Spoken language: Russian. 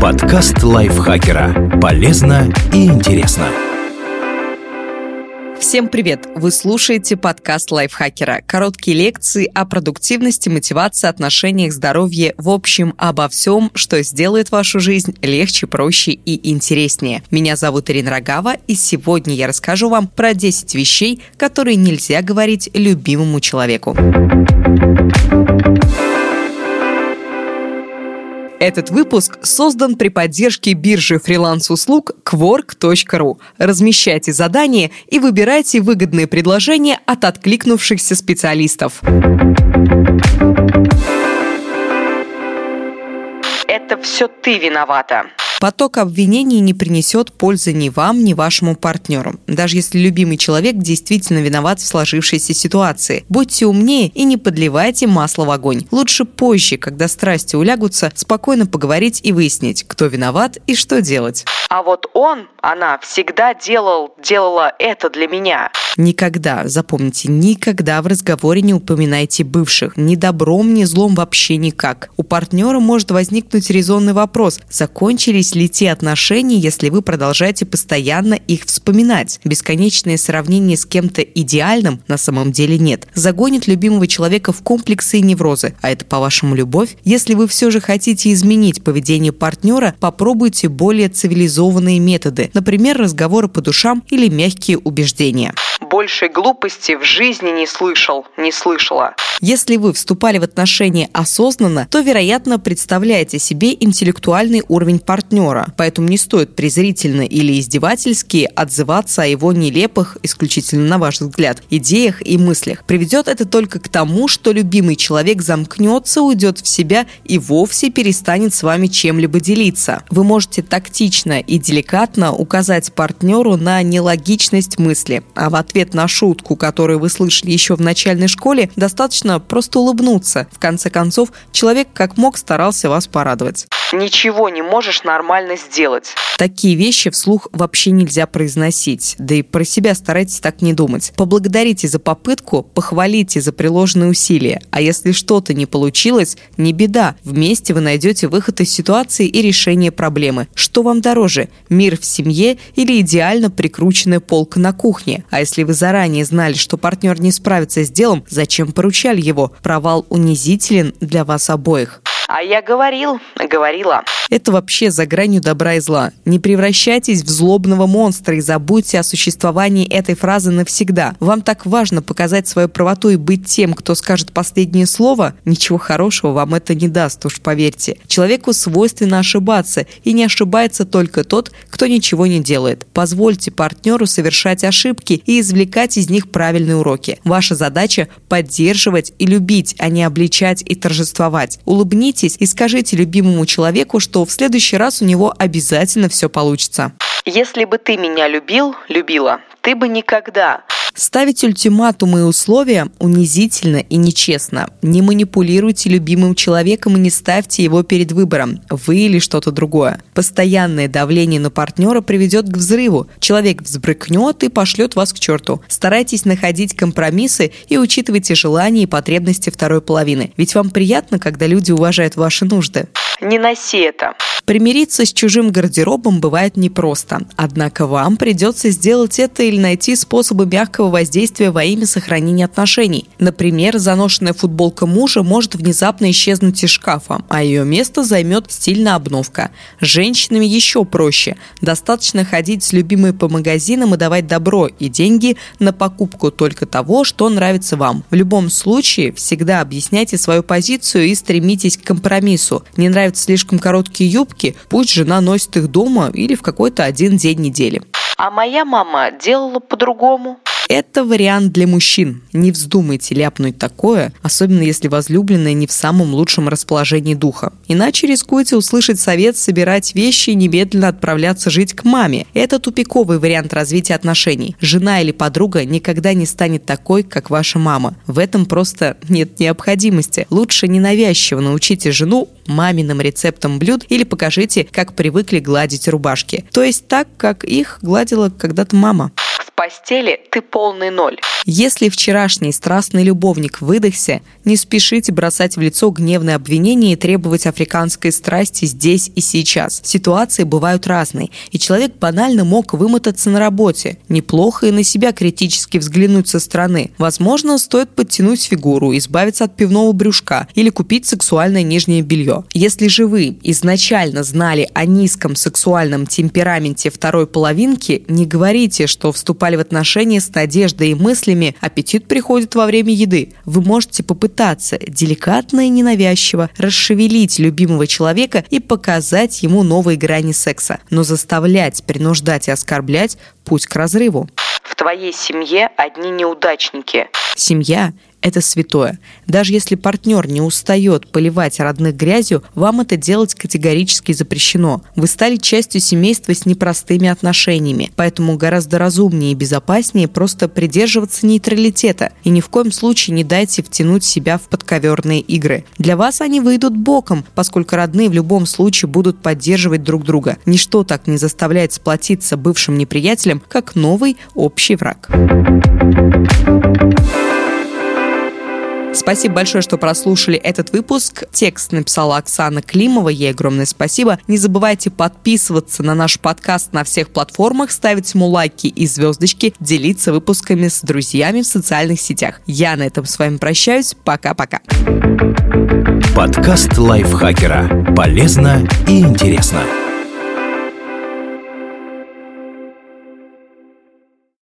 Подкаст лайфхакера. Полезно и интересно. Всем привет! Вы слушаете подкаст лайфхакера. Короткие лекции о продуктивности, мотивации, отношениях, здоровье, в общем, обо всем, что сделает вашу жизнь легче, проще и интереснее. Меня зовут Ирина Рогава, и сегодня я расскажу вам про 10 вещей, которые нельзя говорить любимому человеку. Этот выпуск создан при поддержке биржи фриланс-услуг Quark.ru. Размещайте задания и выбирайте выгодные предложения от откликнувшихся специалистов. Это все ты виновата. Поток обвинений не принесет пользы ни вам, ни вашему партнеру. Даже если любимый человек действительно виноват в сложившейся ситуации. Будьте умнее и не подливайте масло в огонь. Лучше позже, когда страсти улягутся, спокойно поговорить и выяснить, кто виноват и что делать. А вот он, она всегда делал, делала это для меня. Никогда, запомните, никогда в разговоре не упоминайте бывших. Ни добром, ни злом вообще никак. У партнера может возникнуть резонный вопрос, закончились ли те отношения, если вы продолжаете постоянно их вспоминать. Бесконечное сравнение с кем-то идеальным на самом деле нет. Загонит любимого человека в комплексы и неврозы. А это, по-вашему, любовь? Если вы все же хотите изменить поведение партнера, попробуйте более цивилизованные методы. Например, разговоры по душам или мягкие убеждения большей глупости в жизни не слышал, не слышала. Если вы вступали в отношения осознанно, то, вероятно, представляете себе интеллектуальный уровень партнера, поэтому не стоит презрительно или издевательски отзываться о его нелепых, исключительно на ваш взгляд, идеях и мыслях. Приведет это только к тому, что любимый человек замкнется, уйдет в себя и вовсе перестанет с вами чем-либо делиться. Вы можете тактично и деликатно указать партнеру на нелогичность мысли, а в ответ на шутку, которую вы слышали еще в начальной школе, достаточно просто улыбнуться. В конце концов, человек как мог старался вас порадовать. Ничего не можешь нормально сделать. Такие вещи вслух вообще нельзя произносить, да и про себя старайтесь так не думать. Поблагодарите за попытку, похвалите за приложенные усилия, а если что-то не получилось, не беда, вместе вы найдете выход из ситуации и решение проблемы. Что вам дороже, мир в семье или идеально прикрученная полка на кухне? А если вы заранее знали, что партнер не справится с делом, зачем поручали его? Провал унизителен для вас обоих. А я говорил, говорила. Это вообще за гранью добра и зла. Не превращайтесь в злобного монстра и забудьте о существовании этой фразы навсегда. Вам так важно показать свою правоту и быть тем, кто скажет последнее слово? Ничего хорошего вам это не даст, уж поверьте. Человеку свойственно ошибаться, и не ошибается только тот, кто ничего не делает. Позвольте партнеру совершать ошибки и извлекать из них правильные уроки. Ваша задача – поддерживать и любить, а не обличать и торжествовать. Улыбнитесь и скажите любимому человеку, что что в следующий раз у него обязательно все получится. Если бы ты меня любил, любила, ты бы никогда Ставить ультиматумы и условия унизительно и нечестно. Не манипулируйте любимым человеком и не ставьте его перед выбором, вы или что-то другое. Постоянное давление на партнера приведет к взрыву. Человек взбрыкнет и пошлет вас к черту. Старайтесь находить компромиссы и учитывайте желания и потребности второй половины. Ведь вам приятно, когда люди уважают ваши нужды. Не носи это. Примириться с чужим гардеробом бывает непросто, однако вам придется сделать это или найти способы мягкого воздействия во имя сохранения отношений. Например, заношенная футболка мужа может внезапно исчезнуть из шкафа, а ее место займет стильная обновка. С женщинами еще проще. Достаточно ходить с любимой по магазинам и давать добро и деньги на покупку только того, что нравится вам. В любом случае, всегда объясняйте свою позицию и стремитесь к компромиссу. Не нравятся слишком короткие юбки, покупки, пусть жена носит их дома или в какой-то один день недели. А моя мама делала по-другому. Это вариант для мужчин. Не вздумайте ляпнуть такое, особенно если возлюбленная не в самом лучшем расположении духа. Иначе рискуете услышать совет собирать вещи и немедленно отправляться жить к маме. Это тупиковый вариант развития отношений. Жена или подруга никогда не станет такой, как ваша мама. В этом просто нет необходимости. Лучше ненавязчиво научите жену маминым рецептом блюд или покажите, как привыкли гладить рубашки. То есть так, как их гладила когда-то мама. Постели ты полный ноль. Если вчерашний страстный любовник выдохся, не спешите бросать в лицо гневные обвинения и требовать африканской страсти здесь и сейчас. Ситуации бывают разные, и человек банально мог вымотаться на работе. Неплохо и на себя критически взглянуть со стороны. Возможно, стоит подтянуть фигуру, избавиться от пивного брюшка или купить сексуальное нижнее белье. Если же вы изначально знали о низком сексуальном темпераменте второй половинки, не говорите, что вступали в отношения с надеждой и мыслями, аппетит приходит во время еды. Вы можете попытаться деликатно и ненавязчиво расшевелить любимого человека и показать ему новые грани секса. Но заставлять, принуждать и оскорблять – путь к разрыву. В твоей семье одни неудачники. Семья это святое. Даже если партнер не устает поливать родных грязью, вам это делать категорически запрещено. Вы стали частью семейства с непростыми отношениями, поэтому гораздо разумнее и безопаснее просто придерживаться нейтралитета и ни в коем случае не дайте втянуть себя в подковерные игры. Для вас они выйдут боком, поскольку родные в любом случае будут поддерживать друг друга. Ничто так не заставляет сплотиться бывшим неприятелям, как новый общий враг. Спасибо большое, что прослушали этот выпуск. Текст написала Оксана Климова. Ей огромное спасибо. Не забывайте подписываться на наш подкаст на всех платформах, ставить ему лайки и звездочки, делиться выпусками с друзьями в социальных сетях. Я на этом с вами прощаюсь. Пока-пока. Подкаст лайфхакера. Полезно и интересно.